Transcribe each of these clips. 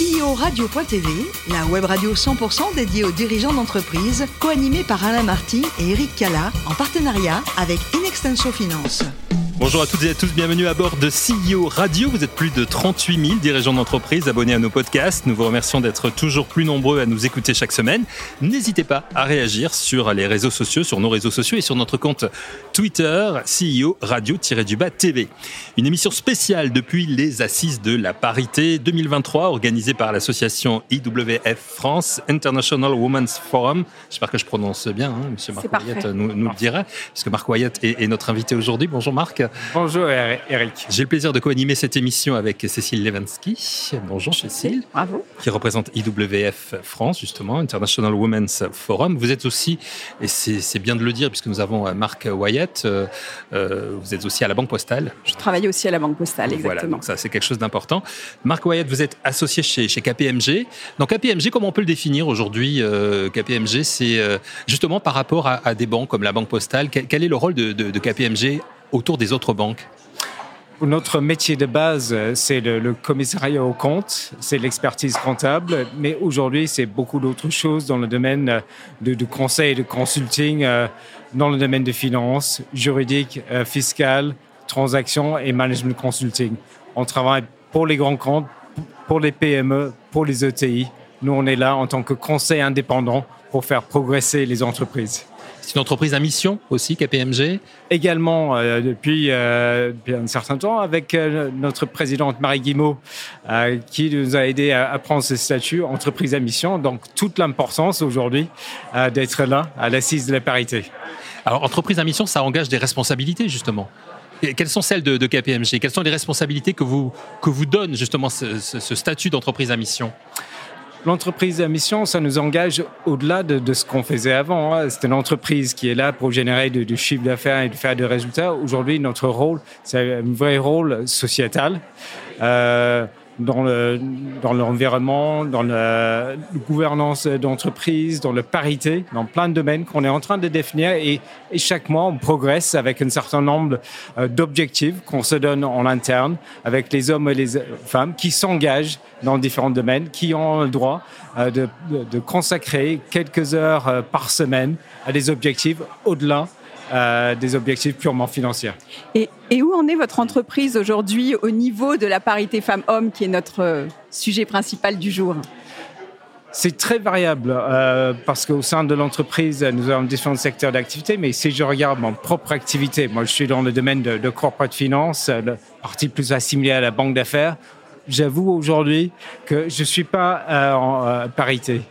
CEO Radio.tv, la web radio 100% dédiée aux dirigeants d'entreprise, co-animée par Alain Marty et Eric Cala, en partenariat avec Inextenso Finance. Bonjour à toutes et à tous, bienvenue à bord de CEO Radio. Vous êtes plus de 38 000 dirigeants d'entreprise abonnés à nos podcasts. Nous vous remercions d'être toujours plus nombreux à nous écouter chaque semaine. N'hésitez pas à réagir sur les réseaux sociaux, sur nos réseaux sociaux et sur notre compte Twitter, CEO Radio-du-Bas TV. Une émission spéciale depuis les Assises de la Parité 2023 organisée par l'association IWF France, International Women's Forum. J'espère que je prononce bien, hein, Monsieur Marc Wyatt nous, nous, le dira, puisque Marc Wyatt est, est notre invité aujourd'hui. Bonjour Marc. Bonjour Eric. J'ai le plaisir de co-animer cette émission avec Cécile Levansky. Bonjour Cécile. Bravo. Qui représente IWF France, justement, International Women's Forum. Vous êtes aussi, et c'est bien de le dire puisque nous avons Marc Wyatt, euh, euh, vous êtes aussi à la Banque Postale. Je travaille aussi à la Banque Postale, exactement. Voilà, donc ça c'est quelque chose d'important. Marc Wyatt, vous êtes associé chez, chez KPMG. Donc KPMG, comment on peut le définir aujourd'hui euh, KPMG, c'est euh, justement par rapport à, à, des banques comme la Banque Postale. Quel, quel est le rôle de, de, de KPMG autour des autres banques notre métier de base, c'est le, commissariat aux comptes, c'est l'expertise comptable, mais aujourd'hui, c'est beaucoup d'autres choses dans le domaine de, de conseil, de consulting, euh, dans le domaine de finance, juridique, euh, fiscal, transactions et management consulting. On travaille pour les grands comptes, pour les PME, pour les ETI. Nous, on est là en tant que conseil indépendant pour faire progresser les entreprises. C'est une entreprise à mission aussi, KPMG Également, euh, depuis, euh, un certain temps, avec euh, notre présidente Marie Guimot, euh, qui nous a aidé à, à, prendre ce statut entreprise à mission. Donc, toute l'importance aujourd'hui d'être là, à l'assise de la parité. Alors, entreprise à mission, ça engage des responsabilités, justement. Et quelles sont celles de, de, KPMG Quelles sont les responsabilités que vous, que vous donne justement ce, ce, ce statut d'entreprise à mission? L'entreprise à mission, ça nous engage au-delà de, ce qu'on faisait avant. Hein. C'est une entreprise qui est là pour générer du, du chiffre d'affaires et de faire des résultats. Aujourd'hui, notre rôle, c'est un vrai rôle sociétal. Euh, dans le dans l'environnement, dans la gouvernance d'entreprise, dans la parité, dans plein de domaines qu'on est en train de définir. Et, chaque mois on progresse avec un certain nombre euh, d'objectifs qu'on se donne en interne avec les hommes et les femmes qui s'engagent dans différents domaines, qui ont le droit euh, de consacrer quelques heures euh, par semaine à des objectifs au-delà euh, des objectifs purement financiers. Et, et, où en est votre entreprise aujourd'hui au niveau de la parité femmes-hommes, qui est notre euh, sujet principal du jour? C'est très variable euh, parce qu'au sein de l'entreprise, nous avons différents secteurs d'activité, mais si je regarde mon propre activité, moi je suis dans le domaine de, de corporate finance, la partie plus assimilée à la banque d'affaires, j'avoue aujourd'hui que je ne suis pas euh, en euh, parité.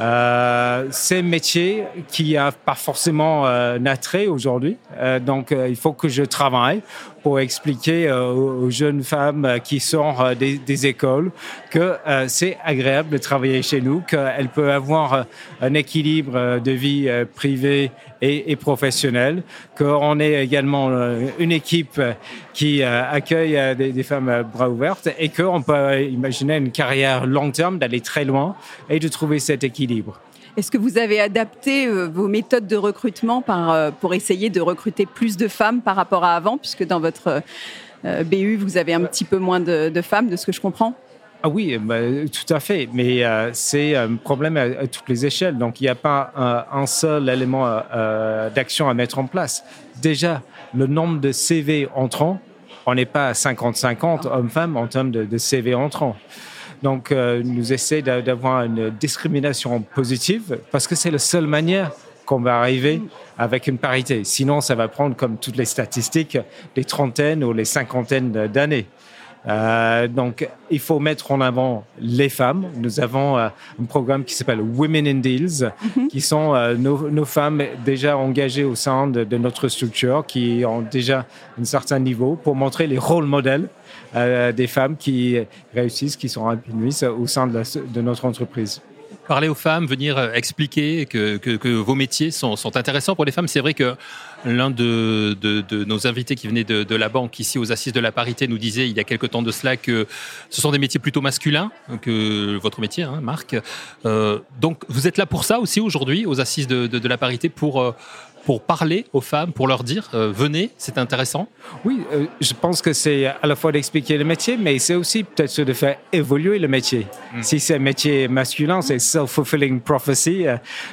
Euh, c'est un métier qui n'a pas forcément euh, natré aujourd'hui, euh, donc euh, il faut que je travaille pour expliquer aux jeunes femmes qui sortent des, écoles que c'est agréable de travailler chez nous, qu'elles peuvent avoir un équilibre de vie privée et, et professionnelle, qu'on est également une équipe qui accueille des, des femmes bras ouvertes et qu'on peut imaginer une carrière long terme, d'aller très loin et de trouver cet équilibre. Est-ce que vous avez adapté euh, vos méthodes de recrutement par, euh, pour essayer de recruter plus de femmes par rapport à avant, puisque dans votre euh, BU, vous avez un petit peu moins de, de femmes, de ce que je comprends? Ah oui, bah, tout à fait, mais euh, c'est un problème à, à, toutes les échelles. Donc, il n'y a pas euh, un seul élément euh, d'action à mettre en place. Déjà, le nombre de CV entrants, on n'est pas à 50-50 hommes-femmes en termes de, de CV entrants. Donc, euh, nous essaie d'avoir une discrimination positive parce que c'est la seule manière qu'on va arriver avec une parité. Sinon, ça va prendre, comme toutes les statistiques, les trentaines ou les cinquantaines d'années. Euh, donc, il faut mettre en avant les femmes. Nous avons euh, un programme qui s'appelle Women in Deals, mm -hmm. qui sont euh, nos, nos, femmes déjà engagées au sein de, de, notre structure, qui ont déjà un certain niveau pour montrer les rôles modèles euh, des femmes qui réussissent, qui sont épanouies au sein de, la, de notre entreprise. Parler aux femmes, venir expliquer que, vos métiers sont, intéressants pour les femmes. C'est vrai que l'un de, nos invités qui venait de, la banque ici aux Assises de la Parité nous disait il y a quelque temps de cela que ce sont des métiers plutôt masculins que votre métier, hein, Marc. donc vous êtes là pour ça aussi aujourd'hui aux Assises de, la Parité pour pour parler aux femmes, pour leur dire euh, venez, c'est intéressant Oui, euh, je pense que c'est à la fois d'expliquer le métier, mais c'est aussi peut-être de faire évoluer le métier. Hmm. Si c'est un métier masculin, c'est self-fulfilling prophecy.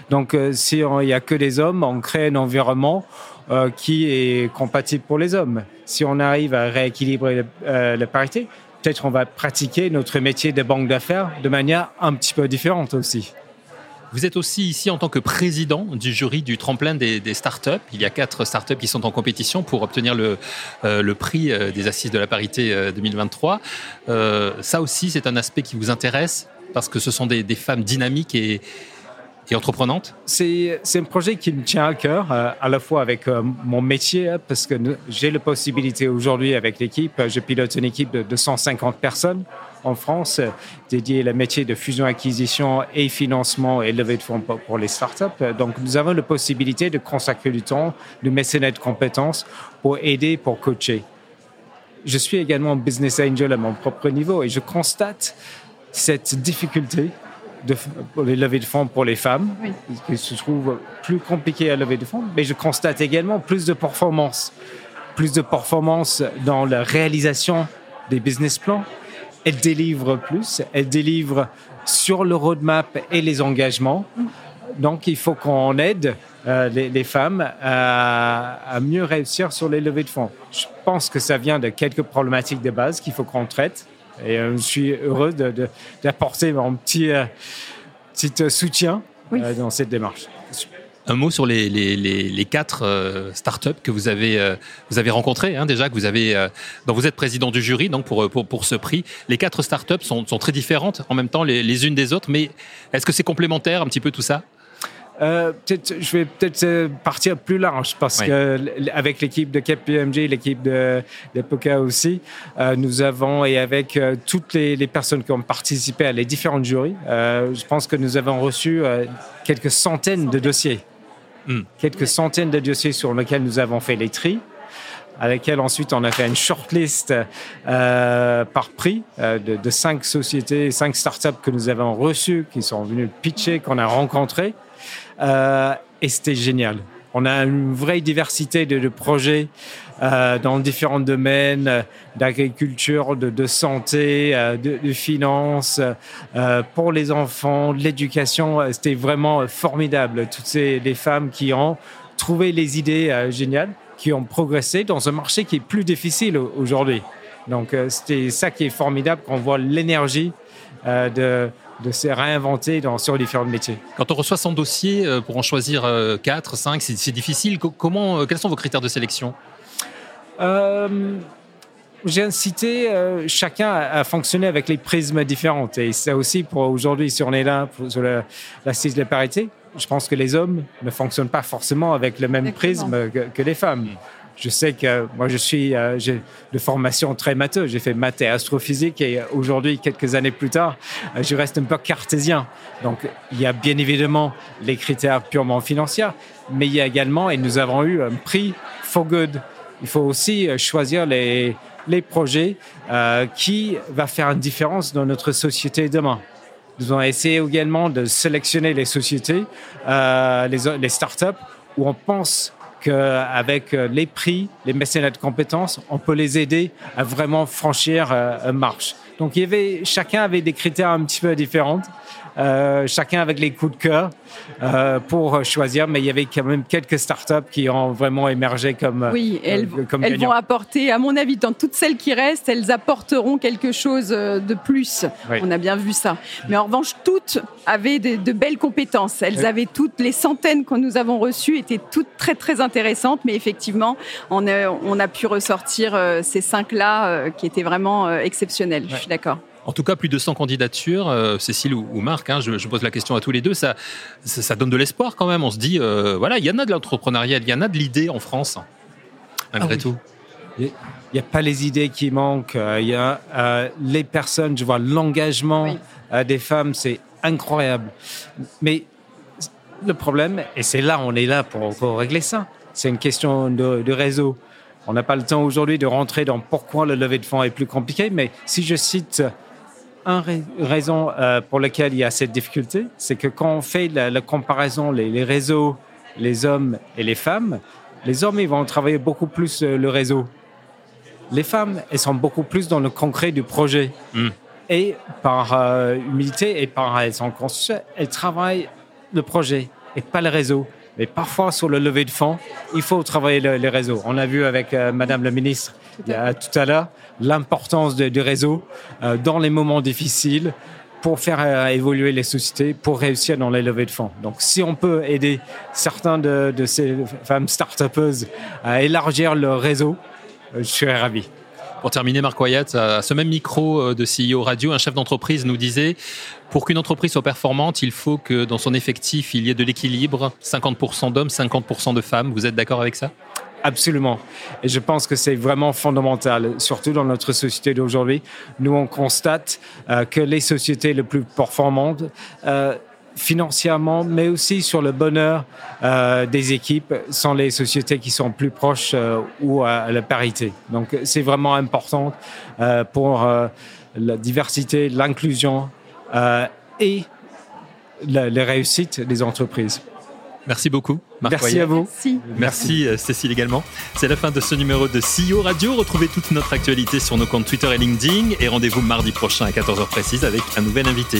Donc, euh, si il n'y a que des hommes, on crée un environnement qui est compatible pour les hommes. Si on arrive à rééquilibrer la parité, peut-être on va pratiquer notre métier de banque d'affaires de manière un petit peu différente aussi. Vous êtes aussi ici en tant que président du jury du tremplin des, startups. Il y a quatre startups qui sont en compétition pour obtenir le, euh, prix euh, des assises de la parité 2023. Euh, ça aussi, c'est un aspect qui vous intéresse parce que ce sont des, femmes dynamiques et, et C'est un projet qui me tient à cœur, à la fois avec mon métier, parce que j'ai la possibilité aujourd'hui avec l'équipe, je pilote une équipe de 250 personnes en France dédié à la métier de fusion-acquisition et financement et levée de fonds pour les startups. Donc, nous avons la possibilité de consacrer du temps, de mécénat de compétences pour aider, pour coacher. Je suis également business angel à mon propre niveau et je constate cette difficulté de, pour les levées de fonds pour les femmes, qui se trouve plus compliqué à lever de fonds, mais je constate également plus de performance, plus de performance dans la réalisation des business plans, elle délivre plus, elle délivre sur le roadmap et les engagements. Donc, il faut qu'on aide euh, les, femmes à, mieux réussir sur les levées de fonds. Je pense que ça vient de quelques problématiques de base qu'il faut qu'on traite. Et euh, je suis heureux d'apporter mon petit, euh, petit soutien dans cette démarche. Un mot sur les, les, les, quatre euh, startups que vous avez, euh, vous avez rencontrées, hein, déjà, que vous avez, euh, dont vous êtes président du jury donc pour, pour, pour ce prix. Les quatre startups sont, sont très différentes en même temps les, les unes des autres, mais est-ce que c'est complémentaire un petit peu tout ça? Euh, je vais peut-être partir plus large parce que avec l'équipe de KPMG, l'équipe de, de Poca aussi, euh, nous avons et avec toutes les, les, personnes qui ont participé à les différentes jurys, je pense que nous avons reçu quelques centaines de dossiers. Hmm. quelques centaines de dossiers sur lesquels nous avons fait les tris à laquelle ensuite on a fait une shortlist euh, par prix euh, de, de, cinq sociétés, cinq startups que nous avons reçues, qui sont venues pitcher, qu'on a rencontrées. Euh, et c'était génial. On a une vraie diversité de, de projets euh, dans différents domaines euh, d'agriculture, de, santé, euh, de, de finances, pour les enfants, de l'éducation. C'était vraiment formidable. Toutes ces femmes qui ont trouvé les idées géniales, qui ont progressé dans un marché qui est plus difficile aujourd'hui. Donc c'était ça qui est formidable quand on voit l'énergie de de se réinventer dans, sur différents métiers. Quand on reçoit son dossier pour en choisir 4, euh, 5, c'est difficile. Comment, quels sont vos critères de sélection? J'ai incité chacun à, fonctionner avec les prismes différents. Et c'est aussi pour aujourd'hui, si on est là pour, sur la, la de la parité, je pense que les hommes ne fonctionnent pas forcément avec le même prisme que, que les femmes. Je sais que moi, je suis euh, de formation très matheux. J'ai fait maths et astrophysique et aujourd'hui, quelques années plus tard, euh, je reste un peu cartésien. Donc, il y a bien évidemment les critères purement financiers, mais il y a également, et nous avons eu un prix for good. Il faut aussi euh, choisir les, les projets euh, qui va faire une différence dans notre société demain. Nous avons essayé également de sélectionner les sociétés, euh, les, les startups où on pense avec euh, les prix, les mécénats de compétences, on peut les aider à vraiment franchir euh, une marche. Donc il y avait, chacun avait des critères un petit peu différents. Euh, chacun avec les coups de cœur euh, pour choisir, mais il y avait quand même quelques startups qui ont vraiment émergé comme oui, elles, elles vont apporter, à mon avis, dans toutes celles qui restent, elles apporteront quelque chose de plus. On a bien vu ça. Mais en revanche, toutes avaient de, de belles compétences. Elles avaient toutes les centaines que nous avons reçues étaient toutes très très intéressantes, mais effectivement, on a, on a pu ressortir ces cinq là qui étaient vraiment exceptionnelles. Suis d'accord. En tout cas, plus de 100 candidatures, euh, Cécile ou, Marc, hein, je, pose la question à tous les deux, ça, ça, donne de l'espoir quand même. On se dit, euh, voilà, il y en a de l'entrepreneuriat, il y en a de l'idée en France, malgré ah tout. Il n'y a pas les idées qui manquent, euh, il y a les personnes, je vois l'engagement des femmes, c'est incroyable. Mais le problème, et c'est là, on est là pour, régler ça, c'est une question de, réseau. On n'a pas le temps aujourd'hui de rentrer dans pourquoi le levée de fonds est plus compliqué, mais si je cite une raison euh, pour laquelle il y a cette difficulté, c'est que quand on fait la, comparaison, les, réseaux, les hommes et les femmes, les hommes, ils vont travailler beaucoup plus euh, le réseau. Les femmes, elles sont beaucoup plus dans le concret du projet. Hmm. Et par euh, humilité et par elles sont elles travaillent le projet et pas le réseau. Mais parfois, sur le lever de fonds, il faut travailler les réseaux. On a vu avec euh, Madame la ministre tout à, tout à l'heure l'importance du réseau euh, dans les moments difficiles pour faire euh, évoluer les sociétés, pour réussir dans les levées de fonds. Donc, si on peut aider certains de, de ces femmes start-upeuses à élargir leur réseau, je serais ravi. Pour terminer, Marc Wyatt, à ce même micro euh, de CEO Radio, un chef d'entreprise nous disait pour qu'une entreprise soit performante, il faut que dans son effectif, il y ait de l'équilibre, 50% d'hommes, 50% de femmes. Vous êtes d'accord avec ça? Absolument. Et je pense que c'est vraiment fondamental, surtout dans notre société d'aujourd'hui. Nous, on constate euh, que les sociétés les plus performantes euh, financièrement, mais aussi sur le bonheur euh, des équipes sont les sociétés qui sont plus proches euh, ou à la parité. Donc c'est vraiment important euh, pour la diversité, l'inclusion et la, les réussites des entreprises. Merci beaucoup. Marc Merci à vous. Merci. Merci Cécile également. C'est la fin de ce numéro de CEO Radio. Retrouvez toute notre actualité sur nos comptes Twitter et LinkedIn et rendez-vous mardi prochain à 14h précise avec un nouvel invité.